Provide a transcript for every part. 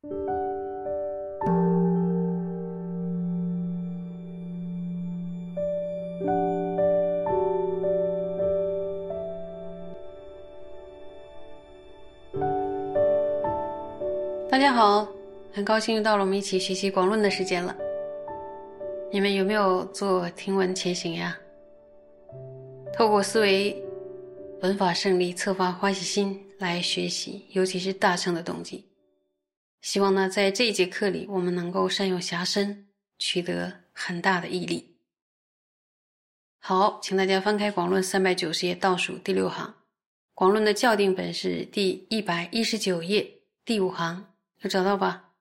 大家好，很高兴又到了我们一起学习广论的时间了。你们有没有做听闻前行呀？透过思维文法胜利，策发欢喜心来学习，尤其是大乘的动机。希望呢，在这一节课里，我们能够善用暇身，取得很大的毅力。好，请大家翻开广论三百九十页倒数第六行，广论的校订本是第一百一十九页第五行。有找到吧？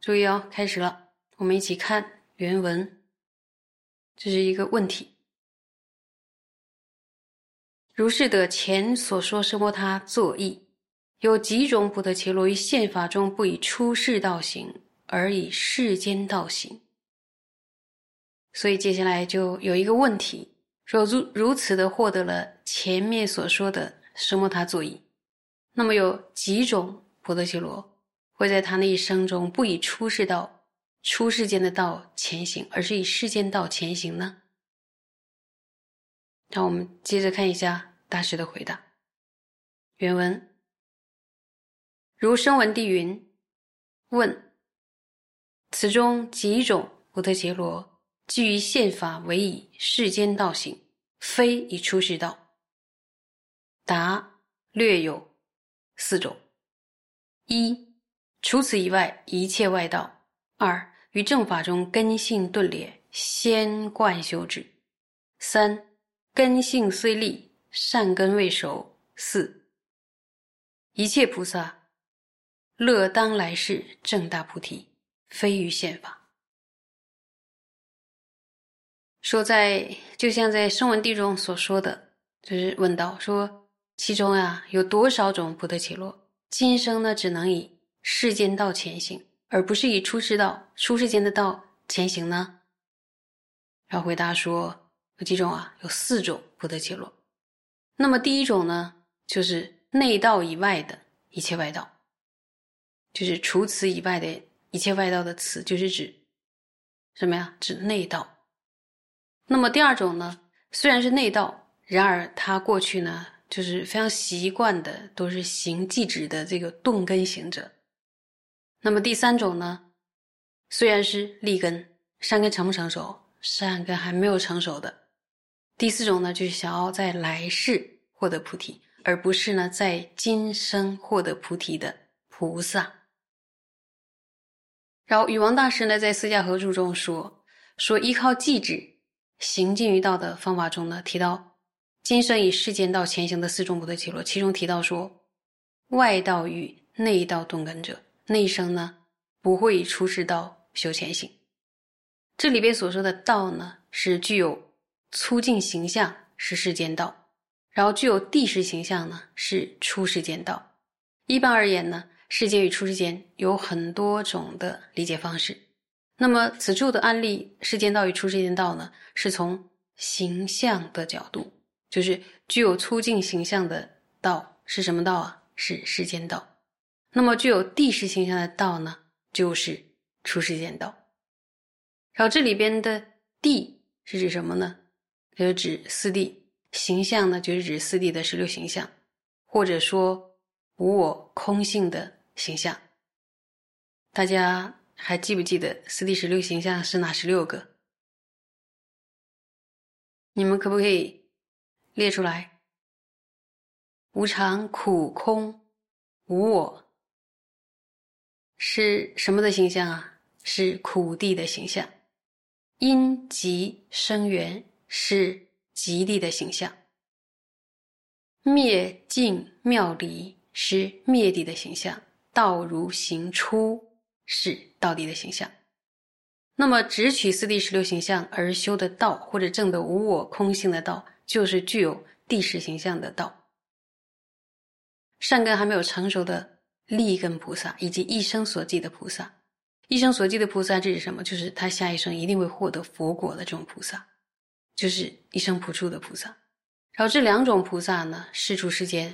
注意哦，开始了，我们一起看原文。这是一个问题：如是的前所说奢摩他作意，有几种不得其罗于宪法中不以出世道行，而以世间道行。所以接下来就有一个问题：说如如此的获得了前面所说的什么他作意，那么有几种不得其罗？会在他那一生中不以出世道、出世间的道前行，而是以世间道前行呢？让我们接着看一下大师的回答。原文如声闻地云：问此中几种不得杰罗，基于宪法为以世间道行，非以出世道。答略有四种：一。除此以外，一切外道。二于正法中根性顿裂，先贯修止。三根性虽立，善根未熟。四一切菩萨乐当来世正大菩提，非于宪法。说在就像在声闻地中所说的，就是问道说，其中呀有多少种不得其落？今生呢，只能以。世间道前行，而不是以出世道、出世间的道前行呢？然后回答说有几种啊？有四种不得其落。那么第一种呢，就是内道以外的一切外道，就是除此以外的一切外道的词，就是指什么呀？指内道。那么第二种呢，虽然是内道，然而他过去呢，就是非常习惯的都是行寂止的这个动根行者。那么第三种呢，虽然是立根，善根成不成熟？善根还没有成熟的。第四种呢，就是想要在来世获得菩提，而不是呢在今生获得菩提的菩萨。然后，禹王大师呢在《四迦合注》中说：“说依靠寂止行进于道的方法中呢，提到今生以世间道前行的四种不得其落，其中提到说外道与内道动根者。”内生呢，不会以出世道修前行。这里边所说的道呢，是具有粗净形象，是世间道；然后具有地势形象呢，是出世间道。一般而言呢，世间与出世间有很多种的理解方式。那么此处的案例，世间道与出世间道呢，是从形象的角度，就是具有粗净形象的道是什么道啊？是世间道。那么具有地势形象的道呢，就是出世间道。然后这里边的地是指什么呢？就指四谛形象呢，就是指四谛的十六形象，或者说无我空性的形象。大家还记不记得四谛十六形象是哪十六个？你们可不可以列出来？无常、苦、空、无我。是什么的形象啊？是苦地的形象。因极生缘是极地的形象。灭尽妙离是灭地的形象。道如行出是道地的形象。那么只取四地十六形象而修的道，或者证的无我空性的道，就是具有地势形象的道。善根还没有成熟的。立根菩萨以及一生所记的菩萨，一生所记的菩萨这是什么？就是他下一生一定会获得佛果的这种菩萨，就是一生普处的菩萨。然后这两种菩萨呢，世出世间，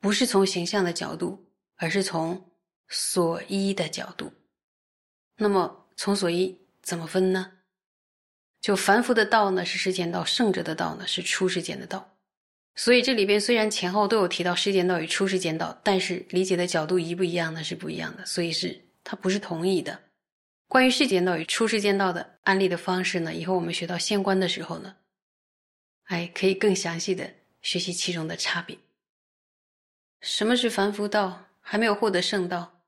不是从形象的角度，而是从所依的角度。那么从所依怎么分呢？就凡夫的道呢是世间道，圣者的道呢是出世间的道。所以这里边虽然前后都有提到世间道与出世间道，但是理解的角度一不一样呢？是不一样的。所以是它不是同义的。关于世间道与出世间道的案例的方式呢，以后我们学到现观的时候呢，哎，可以更详细的学习其中的差别。什么是凡夫道？还没有获得圣道，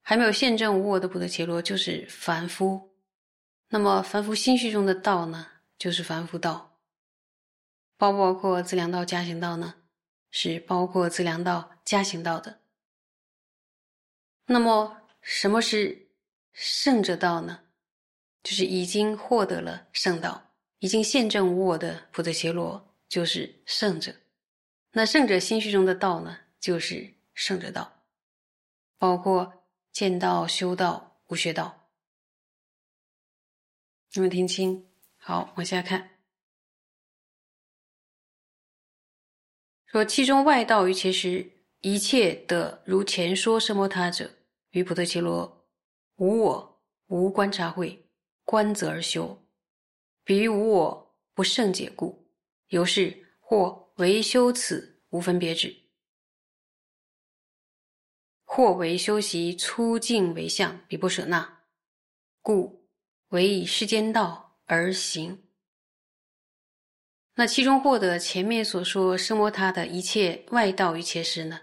还没有现证无我的普德伽罗，就是凡夫。那么凡夫心绪中的道呢，就是凡夫道。包不包括自量道、加行道呢？是包括自量道、加行道的。那么什么是圣者道呢？就是已经获得了圣道，已经现证无我的普德伽罗，就是圣者。那圣者心绪中的道呢，就是圣者道。包括见道、修道、无学道，有没有听清？好，往下看，说其中外道于其实一切的如前说奢摩他者，于普特伽罗无我无观察会观则而修，比于无我不胜解故，由是或为修此无分别智。或为修习粗净为相，比不舍那，故为以世间道而行。那其中获得前面所说生摩他的一切外道与切实呢，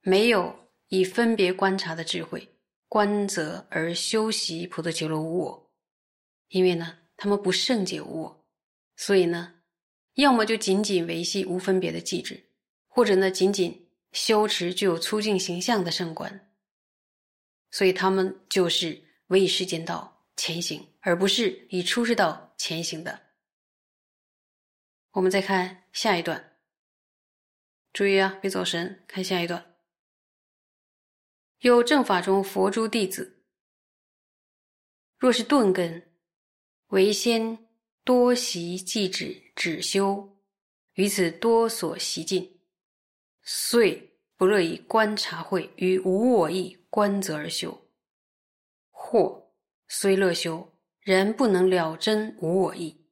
没有以分别观察的智慧观则而修习普陀伽罗无我，因为呢他们不圣解无我，所以呢，要么就仅仅维系无分别的机制，或者呢仅仅。修持具有粗净形象的圣观，所以他们就是为世间道前行，而不是以出世道前行的。我们再看下一段，注意啊，别走神，看下一段。有正法中佛诸弟子，若是钝根，为先多习即止止修，于此多所习尽。遂不乐以观察会与无我意观则而修，或虽乐修，仍不能了真无我意，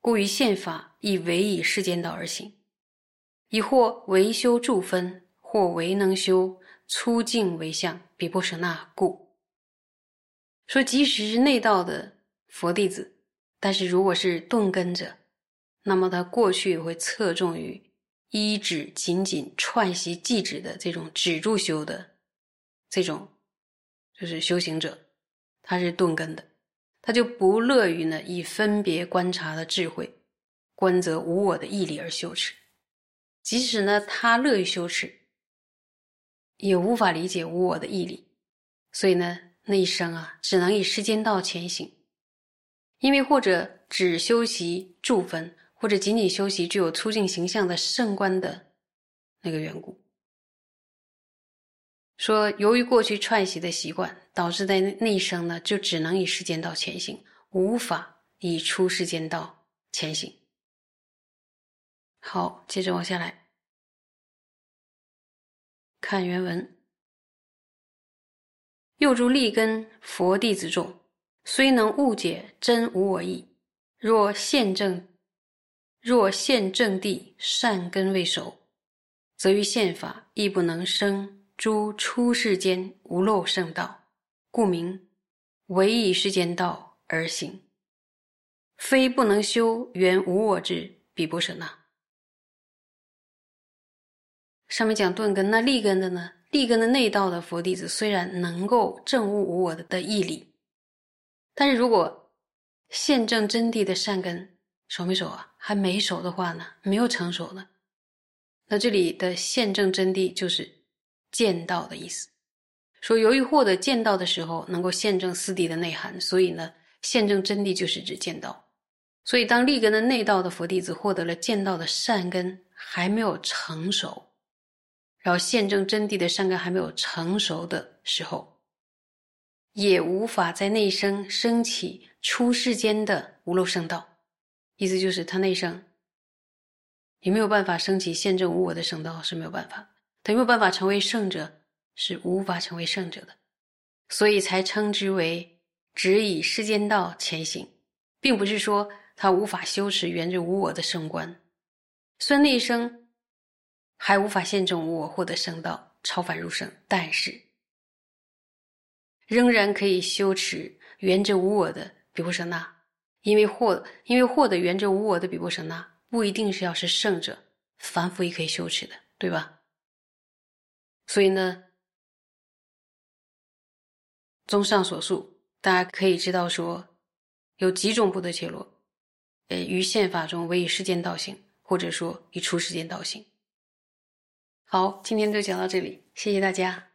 故于宪法亦唯以世间道而行。亦或为修助分，或为能修粗净为相，比不舍那故。说即使是内道的佛弟子，但是如果是钝根者，那么他过去也会侧重于。依止仅仅串习记止的这种止住修的这种，就是修行者，他是钝根的，他就不乐于呢以分别观察的智慧观则无我的毅力而修持，即使呢他乐于修持，也无法理解无我的毅力，所以呢那一生啊只能以世间道前行，因为或者只修习住分。或者仅仅修习具有促进形象的圣观的那个缘故，说由于过去串习的习惯，导致在内生呢，就只能以世间道前行，无法以出世间道前行。好，接着往下来看原文。又诸立根佛弟子众，虽能误解真无我意，若现正。若现正地善根未熟，则于宪法亦不能生诸出世间无漏圣道，故名唯以世间道而行。非不能修原无我之比不舍那。上面讲钝根，那立根的呢？立根的内道的佛弟子虽然能够证悟无我的的义理，但是如果现证真谛的善根熟没熟啊？还没熟的话呢，没有成熟呢。那这里的现证真谛就是见道的意思。说由于获得见道的时候能够现证四谛的内涵，所以呢，现证真谛就是指见道。所以当立根的内道的佛弟子获得了见道的善根还没有成熟，然后现证真谛的善根还没有成熟的时候，也无法在内生升起出世间的无漏圣道。意思就是他那生也没有办法升起现证无我的圣道是没有办法，他没有办法成为圣者，是无法成为圣者的，所以才称之为只以世间道前行，并不是说他无法修持原着无我的圣观。孙立生还无法现证无我，获得圣道，超凡入圣，但是仍然可以修持原着无我的比波舍那，因为获因为获得原则无我的比波舍那，不一定是要是圣者，凡夫也可以修持的，对吧？所以呢。综上所述，大家可以知道说，有几种不得切落，呃，于宪法中为以世间道行，或者说以出世间道行。好，今天就讲到这里，谢谢大家。